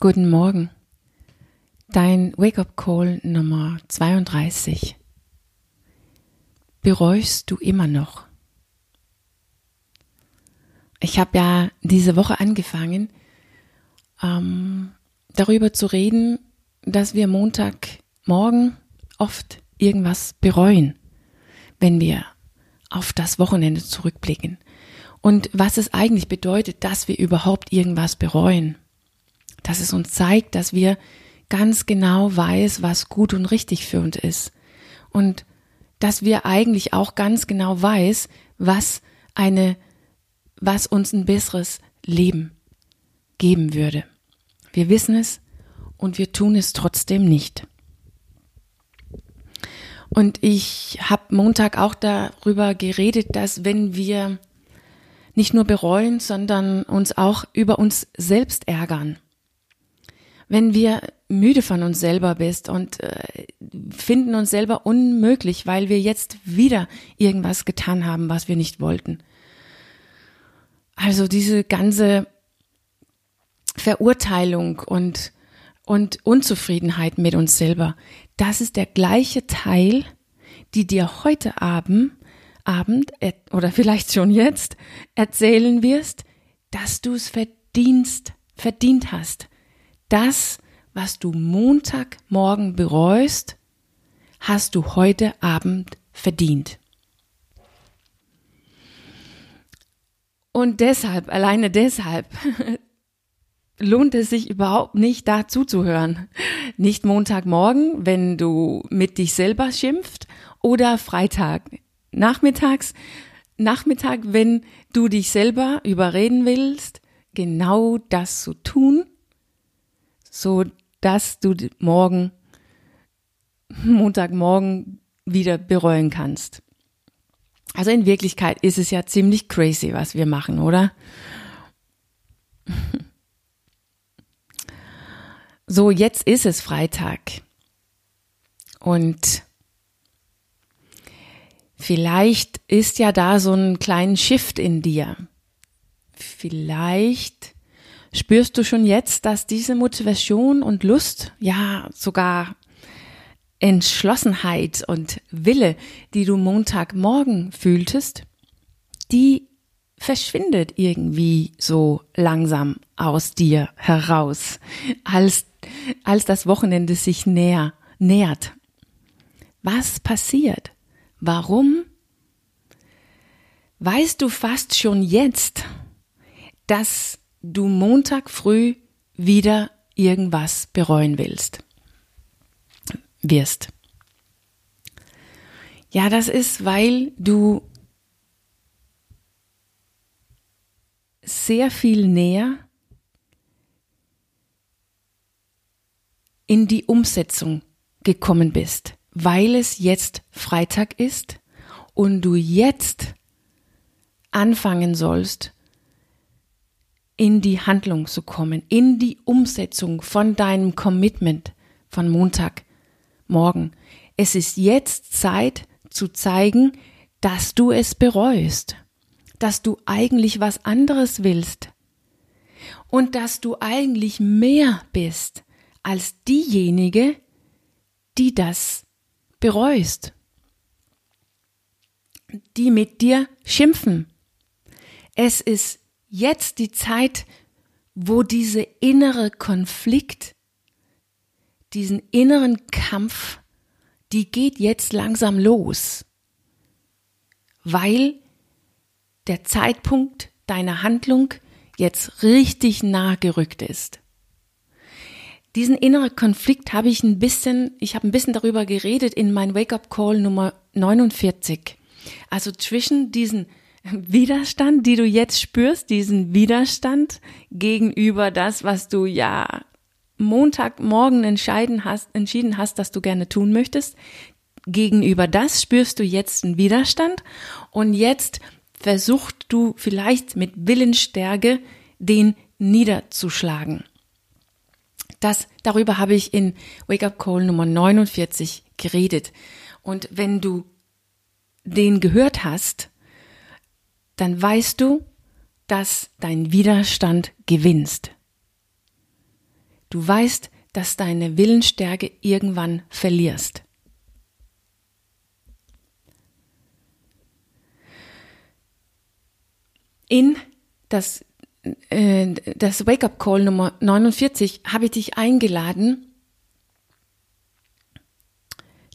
Guten Morgen. Dein Wake-up-Call Nummer 32. Bereust du immer noch? Ich habe ja diese Woche angefangen, ähm, darüber zu reden, dass wir Montagmorgen oft irgendwas bereuen, wenn wir auf das Wochenende zurückblicken. Und was es eigentlich bedeutet, dass wir überhaupt irgendwas bereuen dass es uns zeigt, dass wir ganz genau weiß, was gut und richtig für uns ist. Und dass wir eigentlich auch ganz genau weiß, was eine, was uns ein besseres Leben geben würde. Wir wissen es und wir tun es trotzdem nicht. Und ich habe Montag auch darüber geredet, dass wenn wir nicht nur bereuen, sondern uns auch über uns selbst ärgern, wenn wir müde von uns selber bist und äh, finden uns selber unmöglich, weil wir jetzt wieder irgendwas getan haben, was wir nicht wollten. Also diese ganze Verurteilung und, und Unzufriedenheit mit uns selber, das ist der gleiche Teil, die dir heute Abend, Abend oder vielleicht schon jetzt erzählen wirst, dass du es verdienst, verdient hast, das, was du Montagmorgen bereust, hast du heute Abend verdient. Und deshalb, alleine deshalb, lohnt es sich überhaupt nicht, da zuzuhören. Nicht Montagmorgen, wenn du mit dich selber schimpft, oder Freitag nachmittags, Nachmittag, wenn du dich selber überreden willst, genau das zu tun, so dass du morgen, Montagmorgen wieder bereuen kannst. Also in Wirklichkeit ist es ja ziemlich crazy, was wir machen, oder? So, jetzt ist es Freitag. Und vielleicht ist ja da so ein kleinen Shift in dir. Vielleicht Spürst du schon jetzt, dass diese Motivation und Lust, ja sogar Entschlossenheit und Wille, die du Montagmorgen fühltest, die verschwindet irgendwie so langsam aus dir heraus, als, als das Wochenende sich näher, nähert. Was passiert? Warum? Weißt du fast schon jetzt, dass du Montag früh wieder irgendwas bereuen willst, wirst. Ja, das ist, weil du sehr viel näher in die Umsetzung gekommen bist, weil es jetzt Freitag ist und du jetzt anfangen sollst, in die Handlung zu kommen, in die Umsetzung von deinem Commitment von Montagmorgen. Es ist jetzt Zeit zu zeigen, dass du es bereust, dass du eigentlich was anderes willst und dass du eigentlich mehr bist als diejenige, die das bereust, die mit dir schimpfen. Es ist jetzt die Zeit, wo diese innere Konflikt, diesen inneren Kampf, die geht jetzt langsam los, weil der Zeitpunkt deiner Handlung jetzt richtig nah gerückt ist. Diesen inneren Konflikt habe ich ein bisschen, ich habe ein bisschen darüber geredet in mein Wake-up Call Nummer 49. Also zwischen diesen Widerstand, die du jetzt spürst, diesen Widerstand gegenüber das, was du ja Montagmorgen entscheiden hast, entschieden hast, dass du gerne tun möchtest, gegenüber das spürst du jetzt einen Widerstand und jetzt versuchst du vielleicht mit Willensstärke den niederzuschlagen. Das, darüber habe ich in Wake Up Call Nummer 49 geredet. Und wenn du den gehört hast, dann weißt du, dass dein Widerstand gewinnst. du weißt, dass deine Willensstärke irgendwann verlierst. In das, äh, das Wake-up Call Nummer 49 habe ich dich eingeladen,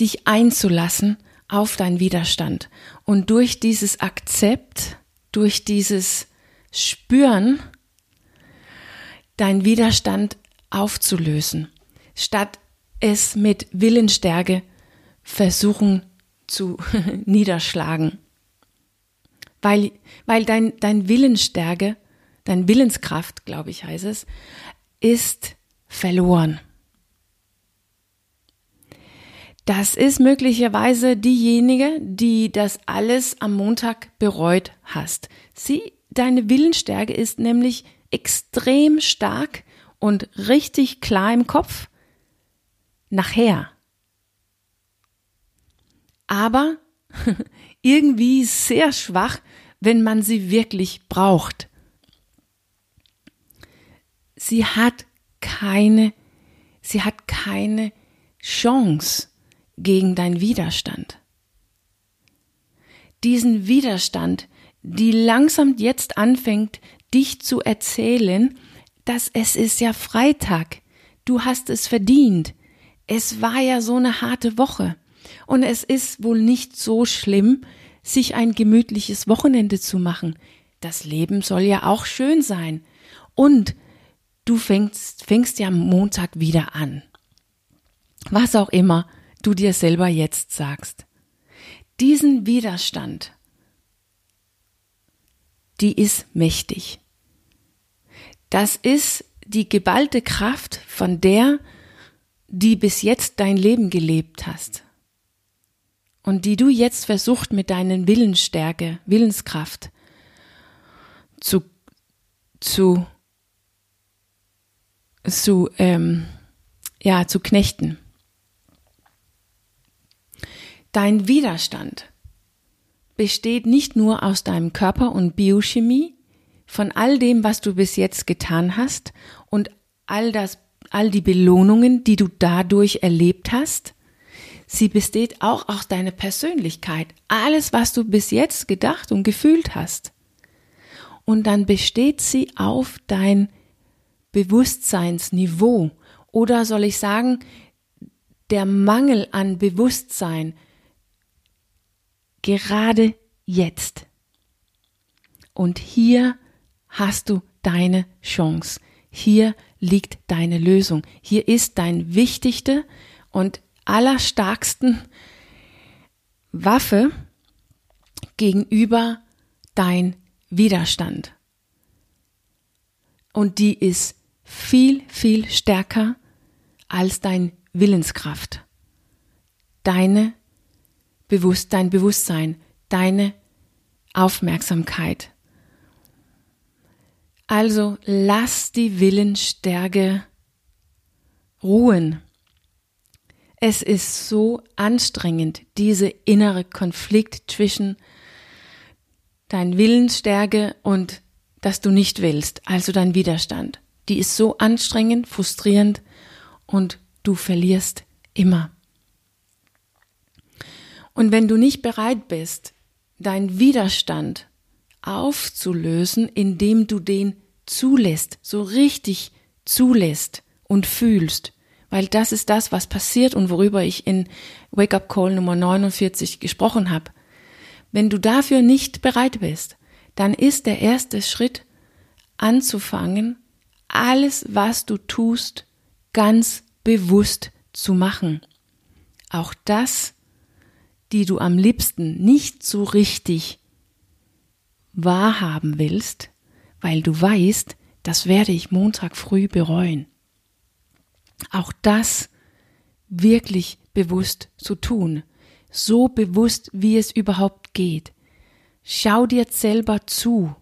dich einzulassen auf deinen Widerstand. Und durch dieses Akzept, durch dieses Spüren, deinen Widerstand aufzulösen, statt es mit Willensstärke versuchen zu niederschlagen. Weil, weil dein, dein Willensstärke, dein Willenskraft, glaube ich, heißt es, ist verloren. Das ist möglicherweise diejenige, die das alles am Montag bereut hast. Sie, deine Willensstärke ist nämlich extrem stark und richtig klar im Kopf nachher. Aber irgendwie sehr schwach, wenn man sie wirklich braucht. Sie hat keine, sie hat keine Chance gegen deinen Widerstand. Diesen Widerstand, die langsam jetzt anfängt, dich zu erzählen, dass es ist ja Freitag, du hast es verdient, es war ja so eine harte Woche und es ist wohl nicht so schlimm, sich ein gemütliches Wochenende zu machen. Das Leben soll ja auch schön sein. Und du fängst, fängst ja Montag wieder an. Was auch immer du dir selber jetzt sagst. Diesen Widerstand, die ist mächtig. Das ist die geballte Kraft von der, die bis jetzt dein Leben gelebt hast und die du jetzt versucht mit deinen Willensstärke, Willenskraft zu zu zu ähm, ja zu knechten. Dein Widerstand besteht nicht nur aus deinem Körper und Biochemie, von all dem, was du bis jetzt getan hast und all das, all die Belohnungen, die du dadurch erlebt hast. Sie besteht auch aus deiner Persönlichkeit, alles, was du bis jetzt gedacht und gefühlt hast. Und dann besteht sie auf dein Bewusstseinsniveau oder soll ich sagen, der Mangel an Bewusstsein, gerade jetzt. Und hier hast du deine Chance. Hier liegt deine Lösung. Hier ist dein wichtigste und allerstarksten Waffe gegenüber dein Widerstand. Und die ist viel, viel stärker als dein Willenskraft. Deine Bewusst, dein Bewusstsein, deine Aufmerksamkeit. Also lass die Willensstärke ruhen. Es ist so anstrengend, diese innere Konflikt zwischen dein Willensstärke und dass du nicht willst, also dein Widerstand. Die ist so anstrengend, frustrierend und du verlierst immer. Und wenn du nicht bereit bist, deinen Widerstand aufzulösen, indem du den zulässt, so richtig zulässt und fühlst, weil das ist das, was passiert und worüber ich in Wake Up Call Nummer 49 gesprochen habe. Wenn du dafür nicht bereit bist, dann ist der erste Schritt anzufangen, alles, was du tust, ganz bewusst zu machen. Auch das die du am liebsten nicht so richtig wahrhaben willst, weil du weißt, das werde ich Montag früh bereuen. Auch das wirklich bewusst zu tun, so bewusst, wie es überhaupt geht. Schau dir selber zu,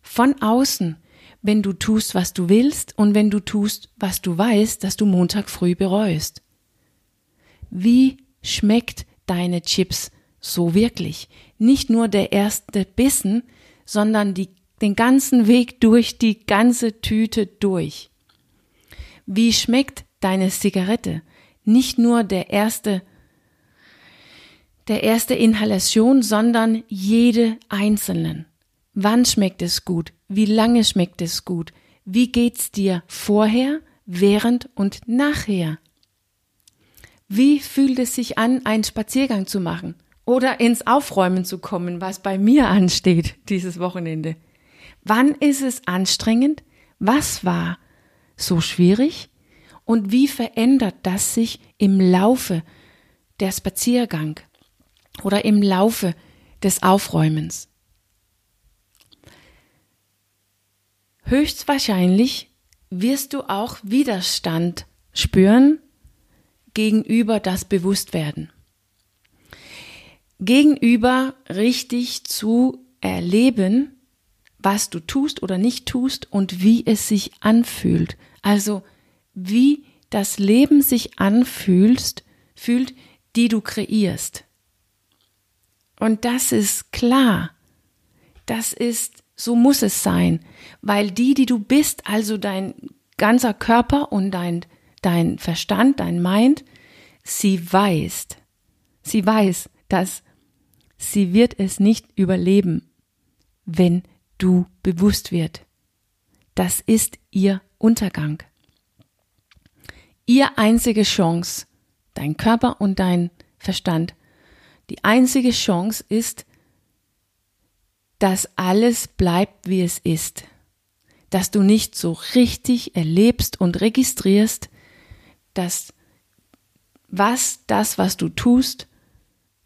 von außen, wenn du tust, was du willst und wenn du tust, was du weißt, dass du Montag früh bereust. Wie schmeckt deine Chips so wirklich. Nicht nur der erste Bissen, sondern die, den ganzen Weg durch die ganze Tüte durch. Wie schmeckt deine Zigarette? Nicht nur der erste, der erste Inhalation, sondern jede einzelnen. Wann schmeckt es gut? Wie lange schmeckt es gut? Wie geht's dir vorher, während und nachher? Wie fühlt es sich an, einen Spaziergang zu machen oder ins Aufräumen zu kommen, was bei mir ansteht dieses Wochenende? Wann ist es anstrengend? Was war so schwierig? Und wie verändert das sich im Laufe der Spaziergang oder im Laufe des Aufräumens? Höchstwahrscheinlich wirst du auch Widerstand spüren gegenüber das Bewusstwerden. Gegenüber richtig zu erleben, was du tust oder nicht tust und wie es sich anfühlt. Also wie das Leben sich anfühlst, fühlt, die du kreierst. Und das ist klar. Das ist, so muss es sein, weil die, die du bist, also dein ganzer Körper und dein, dein Verstand, dein Mind, sie weiß, sie weiß, dass sie wird es nicht überleben, wenn du bewusst wird. Das ist ihr Untergang. Ihr einzige Chance, dein Körper und dein Verstand, die einzige Chance ist, dass alles bleibt, wie es ist. Dass du nicht so richtig erlebst und registrierst, dass was das, was du tust,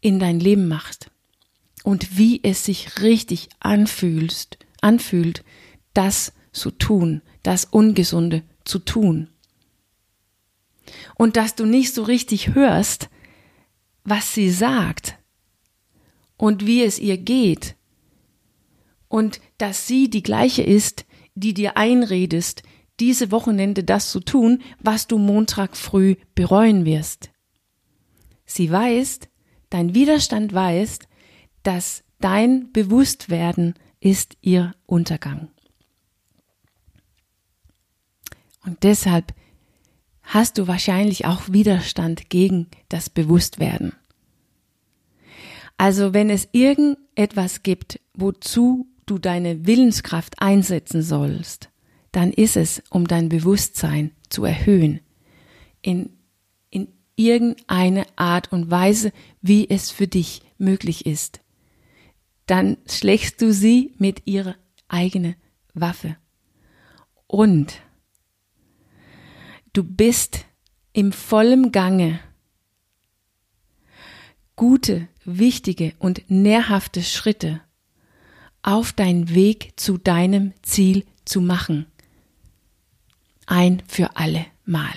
in dein Leben macht und wie es sich richtig anfühlst, anfühlt, das zu tun, das Ungesunde zu tun. Und dass du nicht so richtig hörst, was sie sagt und wie es ihr geht. Und dass sie die gleiche ist, die dir einredest, diese Wochenende das zu tun, was du Montag früh bereuen wirst. Sie weiß, dein Widerstand weiß, dass dein Bewusstwerden ist ihr Untergang. Und deshalb hast du wahrscheinlich auch Widerstand gegen das Bewusstwerden. Also wenn es irgendetwas gibt, wozu du deine Willenskraft einsetzen sollst, dann ist es, um dein Bewusstsein zu erhöhen. In, in irgendeine Art und Weise, wie es für dich möglich ist dann schlägst du sie mit ihrer eigenen Waffe. Und du bist im vollen Gange, gute, wichtige und nährhafte Schritte auf deinen Weg zu deinem Ziel zu machen. Ein für alle Mal.